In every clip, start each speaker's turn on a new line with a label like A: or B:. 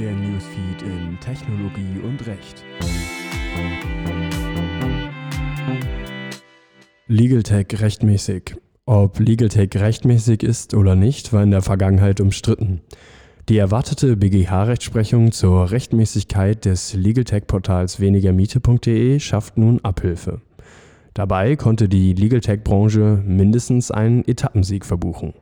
A: Der Newsfeed in Technologie und Recht. Legal Tech rechtmäßig. Ob Legal Tech rechtmäßig ist oder nicht, war in der Vergangenheit umstritten. Die erwartete BGH-Rechtsprechung zur Rechtmäßigkeit des Legal Tech-Portals wenigermiete.de schafft nun Abhilfe. Dabei konnte die Legal Tech-Branche mindestens einen Etappensieg verbuchen.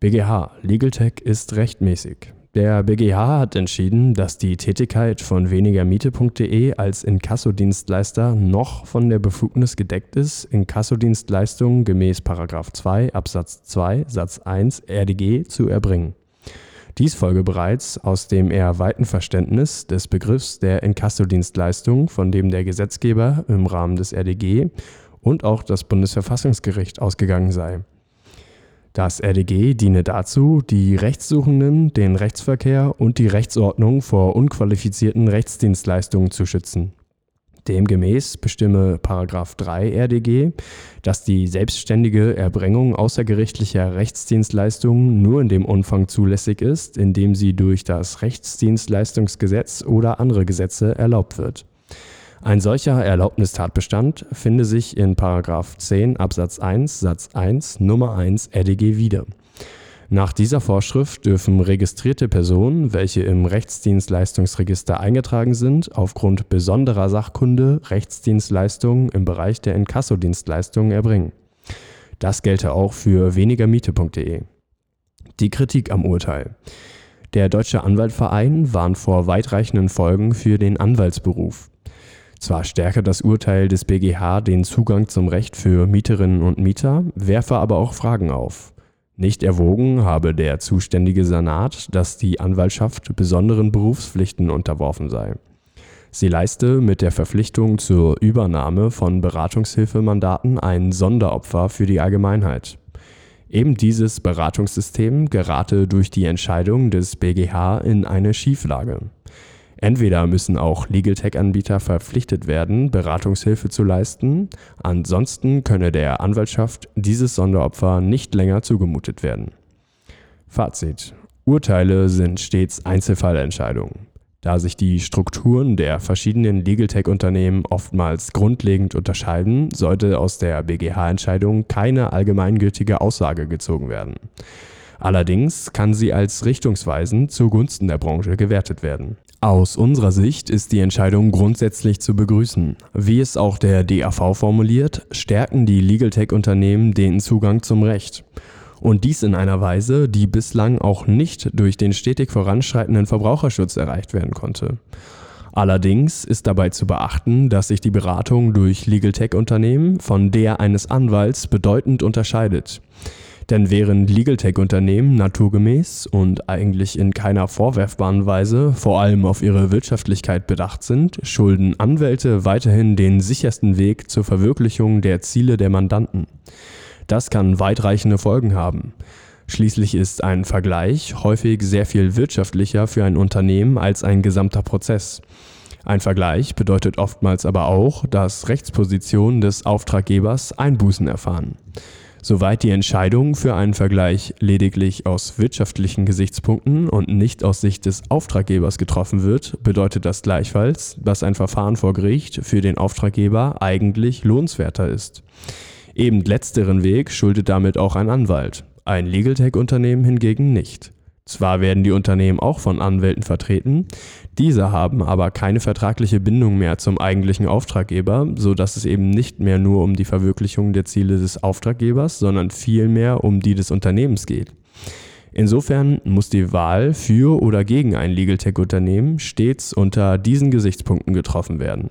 A: BGH Legal Tech ist rechtmäßig. Der BGH hat entschieden, dass die Tätigkeit von wenigermiete.de als Inkassodienstleister noch von der Befugnis gedeckt ist, Inkassodienstleistungen gemäß 2 Absatz 2 Satz 1 RDG zu erbringen. Dies folge bereits aus dem eher weiten Verständnis des Begriffs der Inkassodienstleistung, von dem der Gesetzgeber im Rahmen des RDG und auch das Bundesverfassungsgericht ausgegangen sei. Das RDG diene dazu, die Rechtssuchenden, den Rechtsverkehr und die Rechtsordnung vor unqualifizierten Rechtsdienstleistungen zu schützen. Demgemäß bestimme § 3 RDG, dass die selbstständige Erbringung außergerichtlicher Rechtsdienstleistungen nur in dem Umfang zulässig ist, in dem sie durch das Rechtsdienstleistungsgesetz oder andere Gesetze erlaubt wird ein solcher Erlaubnistatbestand finde sich in § 10 Absatz 1 Satz 1 Nummer 1 RDG wieder. Nach dieser Vorschrift dürfen registrierte Personen, welche im Rechtsdienstleistungsregister eingetragen sind, aufgrund besonderer Sachkunde Rechtsdienstleistungen im Bereich der Inkassodienstleistungen erbringen. Das gelte auch für wenigermiete.de. Die Kritik am Urteil. Der Deutsche Anwaltverein warnt vor weitreichenden Folgen für den Anwaltsberuf. Zwar stärke das Urteil des BGH den Zugang zum Recht für Mieterinnen und Mieter, werfe aber auch Fragen auf. Nicht erwogen habe der zuständige Senat, dass die Anwaltschaft besonderen Berufspflichten unterworfen sei. Sie leiste mit der Verpflichtung zur Übernahme von Beratungshilfemandaten ein Sonderopfer für die Allgemeinheit. Eben dieses Beratungssystem gerate durch die Entscheidung des BGH in eine Schieflage. Entweder müssen auch Legal Tech-Anbieter verpflichtet werden, Beratungshilfe zu leisten, ansonsten könne der Anwaltschaft dieses Sonderopfer nicht länger zugemutet werden. Fazit. Urteile sind stets Einzelfallentscheidungen. Da sich die Strukturen der verschiedenen Legal Tech-Unternehmen oftmals grundlegend unterscheiden, sollte aus der BGH-Entscheidung keine allgemeingültige Aussage gezogen werden. Allerdings kann sie als richtungsweisend zugunsten der Branche gewertet werden. Aus unserer Sicht ist die Entscheidung grundsätzlich zu begrüßen. Wie es auch der DAV formuliert, stärken die Legal Tech-Unternehmen den Zugang zum Recht. Und dies in einer Weise, die bislang auch nicht durch den stetig voranschreitenden Verbraucherschutz erreicht werden konnte. Allerdings ist dabei zu beachten, dass sich die Beratung durch Legal Tech-Unternehmen von der eines Anwalts bedeutend unterscheidet. Denn während Legal Tech-Unternehmen naturgemäß und eigentlich in keiner vorwerfbaren Weise vor allem auf ihre Wirtschaftlichkeit bedacht sind, schulden Anwälte weiterhin den sichersten Weg zur Verwirklichung der Ziele der Mandanten. Das kann weitreichende Folgen haben. Schließlich ist ein Vergleich häufig sehr viel wirtschaftlicher für ein Unternehmen als ein gesamter Prozess. Ein Vergleich bedeutet oftmals aber auch, dass Rechtspositionen des Auftraggebers Einbußen erfahren. Soweit die Entscheidung für einen Vergleich lediglich aus wirtschaftlichen Gesichtspunkten und nicht aus Sicht des Auftraggebers getroffen wird, bedeutet das gleichfalls, dass ein Verfahren vor Gericht für den Auftraggeber eigentlich lohnenswerter ist. Eben letzteren Weg schuldet damit auch ein Anwalt, ein Legal Tech-Unternehmen hingegen nicht. Zwar werden die Unternehmen auch von Anwälten vertreten, diese haben aber keine vertragliche Bindung mehr zum eigentlichen Auftraggeber, so dass es eben nicht mehr nur um die Verwirklichung der Ziele des Auftraggebers, sondern vielmehr um die des Unternehmens geht. Insofern muss die Wahl für oder gegen ein Legal Tech Unternehmen stets unter diesen Gesichtspunkten getroffen werden.